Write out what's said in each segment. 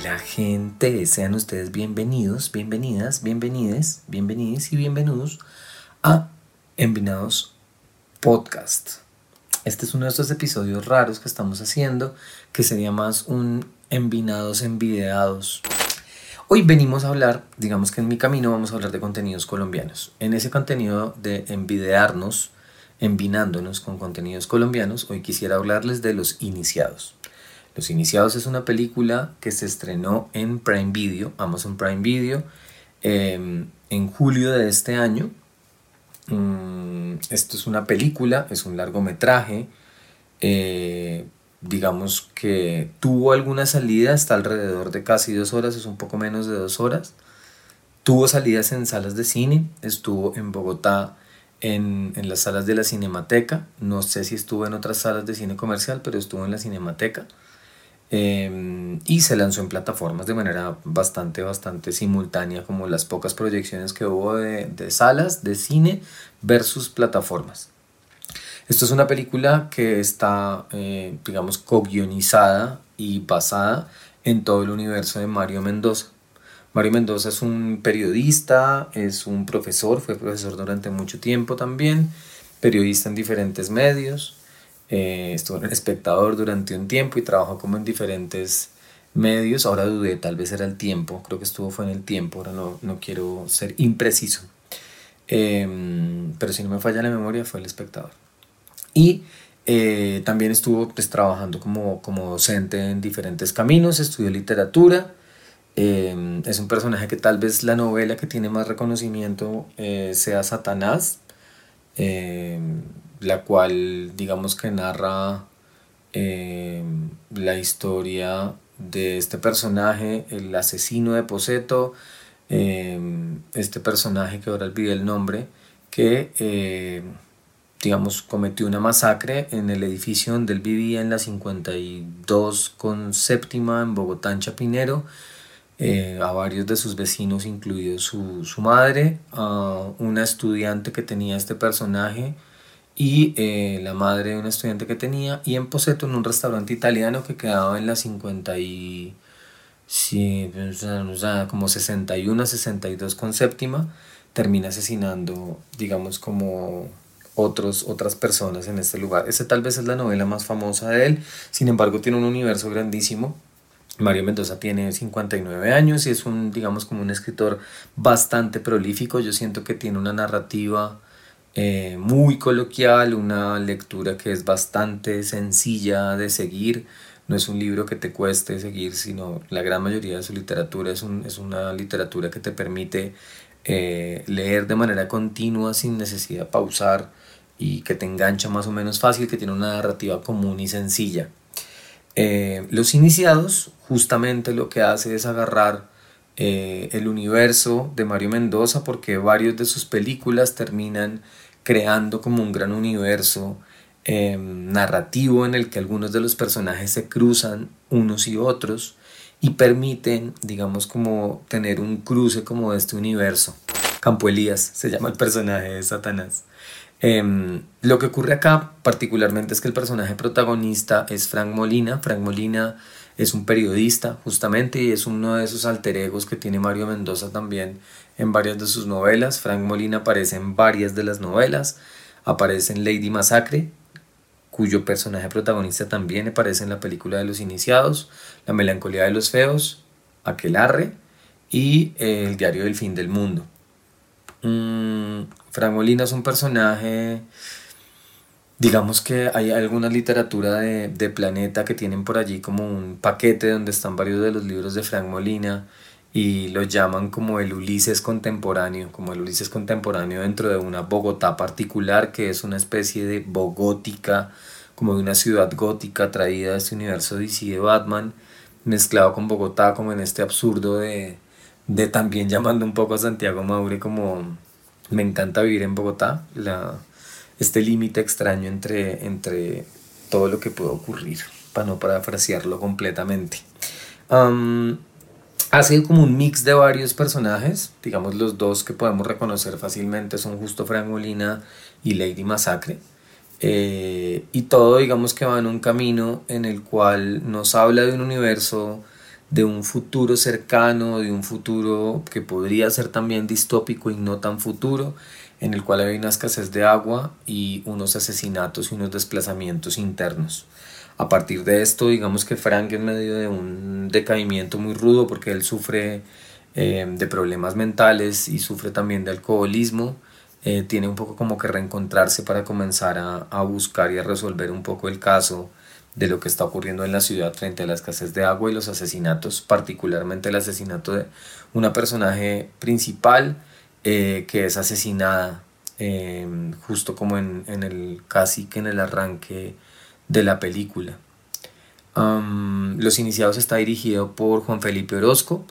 Hola gente, sean ustedes bienvenidos, bienvenidas, bienvenides, bienvenidos y bienvenidos a Envinados Podcast. Este es uno de estos episodios raros que estamos haciendo, que sería más un Envinados Envideados. Hoy venimos a hablar, digamos que en mi camino vamos a hablar de contenidos colombianos. En ese contenido de envidearnos, envinándonos con contenidos colombianos, hoy quisiera hablarles de los iniciados. Los Iniciados es una película que se estrenó en Prime Video, Amazon Prime Video, em, en julio de este año. Mm, esto es una película, es un largometraje. Eh, digamos que tuvo alguna salida hasta alrededor de casi dos horas, es un poco menos de dos horas. Tuvo salidas en salas de cine, estuvo en Bogotá en, en, las salas de la Cinemateca. No sé si estuvo en otras salas de cine comercial, pero estuvo en la Cinemateca. Em, y se lanzó en plataformas de manera bastante, bastante simultánea, como las pocas proyecciones que hubo de, de salas de cine versus plataformas. Esto es una película que está, eh, digamos, co-guionizada y basada en todo el universo de Mario Mendoza. Mario Mendoza es un periodista, es un profesor, fue profesor durante mucho tiempo también, periodista en diferentes medios, eh, estuvo en espectador durante un tiempo y trabajó como en diferentes medios. Ahora dudé, tal vez era el tiempo, creo que estuvo fue en el tiempo, ahora no, no quiero ser impreciso. Em, pero si no me falla la memoria, fue el espectador. Y eh, también estuvo pues, trabajando como, como docente en diferentes caminos, estudió literatura. Em, es un personaje que tal vez la novela que tiene más reconocimiento eh, sea Satanás. La cual digamos que narra eh, la historia de este personaje, el asesino de Poseto, eh, este personaje que ahora olvidé el nombre, que eh, digamos cometió una masacre en el edificio donde él vivía en la 52 con séptima en Bogotá, Chapinero, a varios de sus vecinos, incluido su, su madre, a una estudiante que tenía este personaje, y eh, la madre de un estudiante que tenía y en Poseto en un restaurante italiano que quedaba en la 50 y sí, o sea, como 61 62 con séptima termina asesinando digamos como otros, otras personas en este lugar. Esa tal vez es la novela más famosa de él, sin embargo tiene un universo grandísimo. Mario Mendoza tiene 59 años y es un, digamos, como un escritor bastante prolífico. Yo siento que tiene una narrativa eh, muy coloquial, una lectura que es bastante sencilla de seguir. No es un libro que te cueste seguir, sino la gran mayoría de su literatura es, un, es una literatura que te permite eh, leer de manera continua sin necesidad de pausar y que te engancha más o menos fácil, que tiene una narrativa común y sencilla. Eh, los iniciados justamente lo que hace es agarrar el universo de Mario Mendoza porque varios de sus películas terminan creando como un gran universo em, narrativo en el que algunos de los personajes se cruzan unos y otros y permiten, digamos, como tener un cruce como de este universo. Campo Elías se llama el personaje de Satanás. Em, lo que ocurre acá particularmente es que el personaje protagonista es Frank Molina. Frank Molina es un periodista justamente y es uno de esos alter egos que tiene Mario Mendoza también en varias de sus novelas. Frank Molina aparece en varias de las novelas. Aparece en Lady Masacre, cuyo personaje protagonista también aparece en la película de los iniciados, La melancolía de los feos, Aquelarre y eh, El diario del fin del mundo. Mm, Frank Molina es un personaje, digamos que hay alguna literatura de, de Planeta que tienen por allí como un paquete donde están varios de los libros de Frank Molina y lo llaman como el Ulises contemporáneo, como el Ulises contemporáneo dentro de una Bogotá particular que es una especie de bogótica, como de una ciudad gótica traída de este universo DC de Batman, mezclado con Bogotá como en este absurdo de, de también llamando un poco a Santiago Maure como me encanta vivir en Bogotá, la, este límite extraño entre, entre todo lo que puede ocurrir, para no parafrasearlo completamente. Ha sido como un mix de varios personajes, digamos los dos que podemos reconocer fácilmente son justo Frank Molina y Lady Masacre. Eh, y todo digamos que va en un camino en el cual nos habla de un universo de un futuro cercano, de un futuro que podría ser también distópico y no tan futuro, en el cual hay una escasez de agua y unos asesinatos y unos desplazamientos internos. A partir de esto, digamos que Frank en medio de un decaimiento muy rudo, porque él sufre eh, de problemas mentales y sufre también de alcoholismo, eh, tiene un poco como que reencontrarse para comenzar a, a buscar y a resolver un poco el caso de lo que está ocurriendo en la ciudad frente a la escasez de agua y los asesinatos, particularmente el asesinato de una personaje principal eh, que es asesinada em, justo como en, el casi que en el arranque de la película. Los Iniciados está dirigido por Juan Felipe Orozco.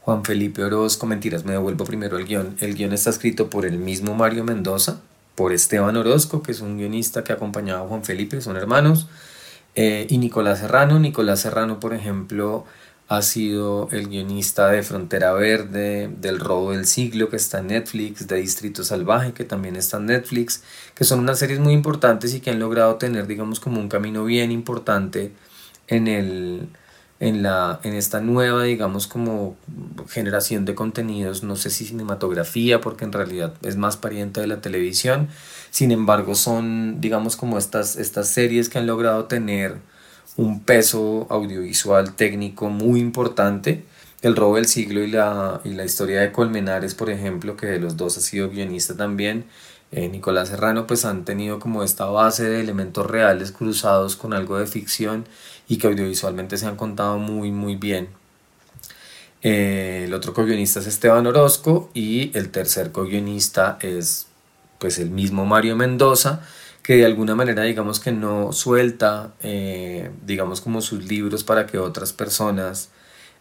Juan Felipe Orozco, mentiras, me devuelvo primero el guion. El guion está escrito por el mismo Mario Mendoza, por Esteban Orozco, que es un guionista que acompañaba a Juan Felipe, son hermanos. Eh, y Nicolás Serrano. Nicolás Serrano, por ejemplo, ha sido el guionista de Frontera Verde, del Robo del Siglo, que está en Netflix, de Distrito Salvaje, que también está en Netflix, que son unas series muy importantes y que han logrado tener, digamos, como un camino bien importante en el, en, la, en esta nueva, digamos, como generación de contenidos, no sé si cinematografía, porque en realidad es más pariente de la televisión, sin embargo son, digamos, como estas, estas series que han logrado tener un peso audiovisual técnico muy importante. El robo del siglo y la, y la historia de Colmenares, por ejemplo, que de los dos ha sido guionista también, eh, Nicolás Serrano, pues han tenido como esta base de elementos reales cruzados con algo de ficción y que audiovisualmente se han contado muy, muy bien. Eh, el otro co-guionista es Esteban Orozco y el tercer co-guionista es pues el mismo Mario Mendoza, que de alguna manera digamos que no suelta, eh, digamos como sus libros para que otras personas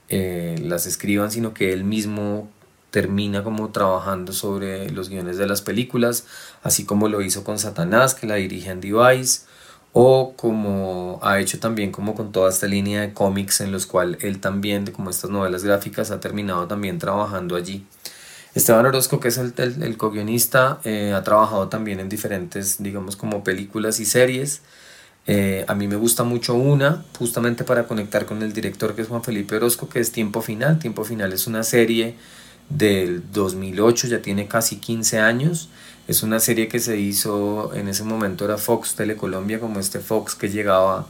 eh, las escriban, sino que él mismo termina como trabajando sobre los guiones de las películas, así como lo hizo con Satanás, que la dirige Andy Weiss, o como ha hecho también como con toda esta línea de cómics en los cuales él también, como estas novelas gráficas, ha terminado también trabajando allí. Esteban Orozco, que es el, el, co-guionista, eh, ha trabajado también en diferentes, digamos, como películas y series. Eh, a mí me gusta mucho una, justamente para conectar con el director que es Juan Felipe Orozco, que es Tiempo Final. Tiempo Final es una serie del 2008, ya tiene casi 15 años. Es una serie que se hizo, en ese momento era Fox Telecolombia, como este Fox que llegaba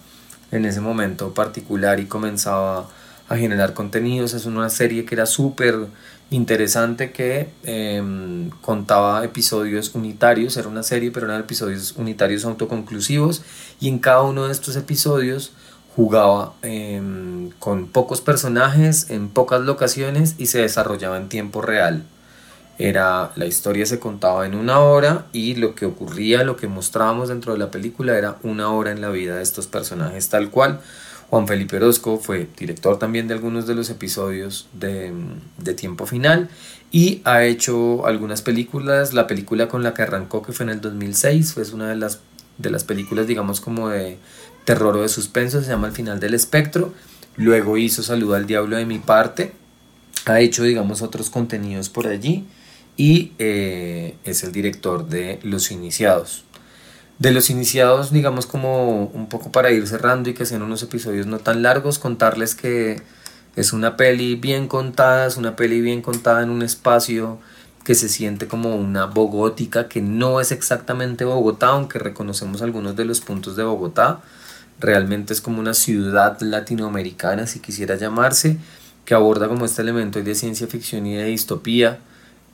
en ese momento particular y comenzaba a generar contenidos. Es una serie que era súper interesante que em, contaba episodios unitarios, era una serie, pero eran episodios unitarios autoconclusivos y en cada uno de estos episodios jugaba em, con pocos personajes en pocas locaciones y se desarrollaba en tiempo real era la historia se contaba en una hora y lo que ocurría, lo que mostrábamos dentro de la película era una hora en la vida de estos personajes tal cual. Juan Felipe Orozco fue director también de algunos de los episodios de, Tiempo Final y ha hecho algunas películas. La película con la que arrancó, que fue en el 2006, fue una de las, de las películas, digamos, como de terror o de suspenso, se llama El final del espectro. Luego hizo Saluda al Diablo de mi parte. Ha hecho, digamos, otros contenidos por allí y eh, es el director de Los Iniciados. De Los Iniciados, digamos como un poco para ir cerrando y que sean unos episodios no tan largos, contarles que es una peli bien contada, es una peli bien contada en un espacio que se siente como una bogótica, que no es exactamente Bogotá, aunque reconocemos algunos de los puntos de Bogotá. Realmente es como una ciudad latinoamericana, si quisiera llamarse, que aborda como este elemento de ciencia ficción y de distopía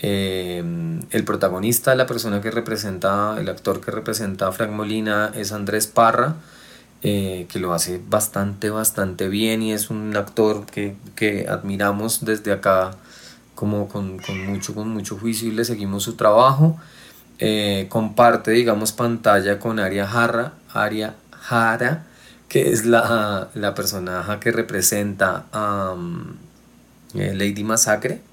eh, el protagonista, la persona que representa, el actor que representa a Frank Molina es Andrés Parra, eh, que lo hace bastante, bastante bien y es un actor que, que admiramos desde acá como con, con, mucho, con mucho juicio y le seguimos su trabajo. Eh, comparte, digamos, pantalla con Aria Jarra, Aria Jara, que es la, la personaje que representa a um, Lady Masacre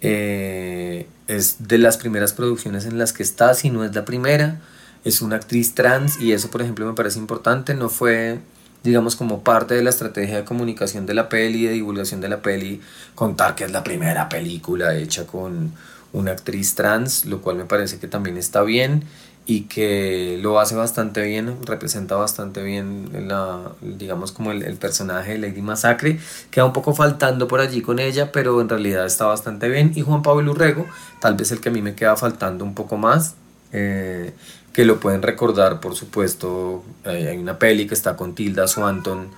eh, es de las primeras producciones en las que está, si no es la primera. Es una actriz trans y eso, por ejemplo, me parece importante. No fue, digamos, como parte de la estrategia de comunicación de la peli, de divulgación de la peli, contar que es la primera película hecha con una actriz trans, lo cual me parece que también está bien y que lo hace bastante bien, representa bastante bien la, digamos como el, personaje de Lady Masacre, queda un poco faltando por allí con ella, pero en realidad está bastante bien. Y Juan Pablo Urrego, tal vez el que a mí me queda faltando un poco más, eh, que lo pueden recordar, por supuesto, eh, hay una peli que está con Tilda Swanton,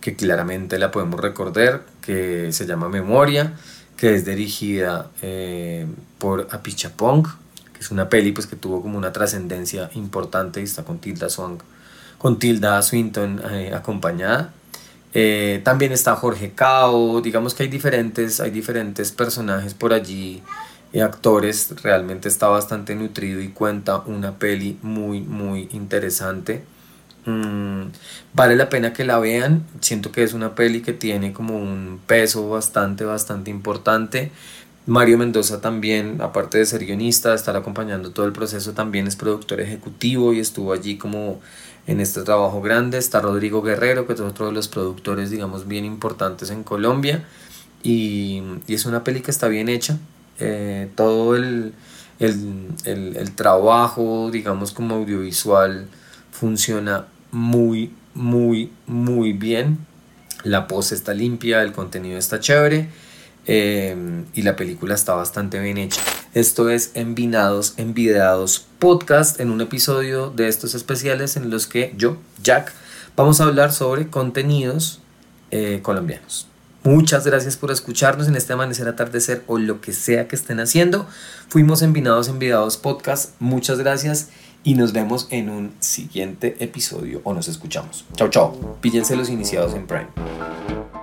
que claramente la podemos recordar, que se llama Memoria, que es dirigida eh, por Apichapong, es una peli pues, que tuvo como una trascendencia importante y está con Tilda, Swan, con Tilda Swinton eh, acompañada. también está Jorge Cao, digamos que hay diferentes, hay diferentes personajes por allí actores, realmente está bastante nutrido y cuenta una peli muy, muy interesante. Mm, vale la pena que la vean, siento que es una peli que tiene como un peso bastante, bastante importante. Mario Mendoza también, aparte de ser guionista, estar acompañando todo el proceso, también es productor ejecutivo y estuvo allí como en este trabajo grande. Está Rodrigo Guerrero, que es otro de los productores, digamos, bien importantes en Colombia. Y, es una peli que está bien hecha, eh, todo el, trabajo, digamos, como audiovisual funciona muy, muy, muy bien. La pose está limpia, el contenido está chévere eh, y la película está bastante bien hecha. Esto es Envinados, Envidados Podcast, en un episodio de estos especiales en los que yo, Jack, vamos a hablar sobre contenidos eh, colombianos. Muchas gracias por escucharnos en este amanecer, atardecer o lo que sea que estén haciendo. Fuimos envinados, enviados podcast. Muchas gracias y nos vemos en un siguiente episodio o nos escuchamos. Chao, chao. Píllense los iniciados en Prime.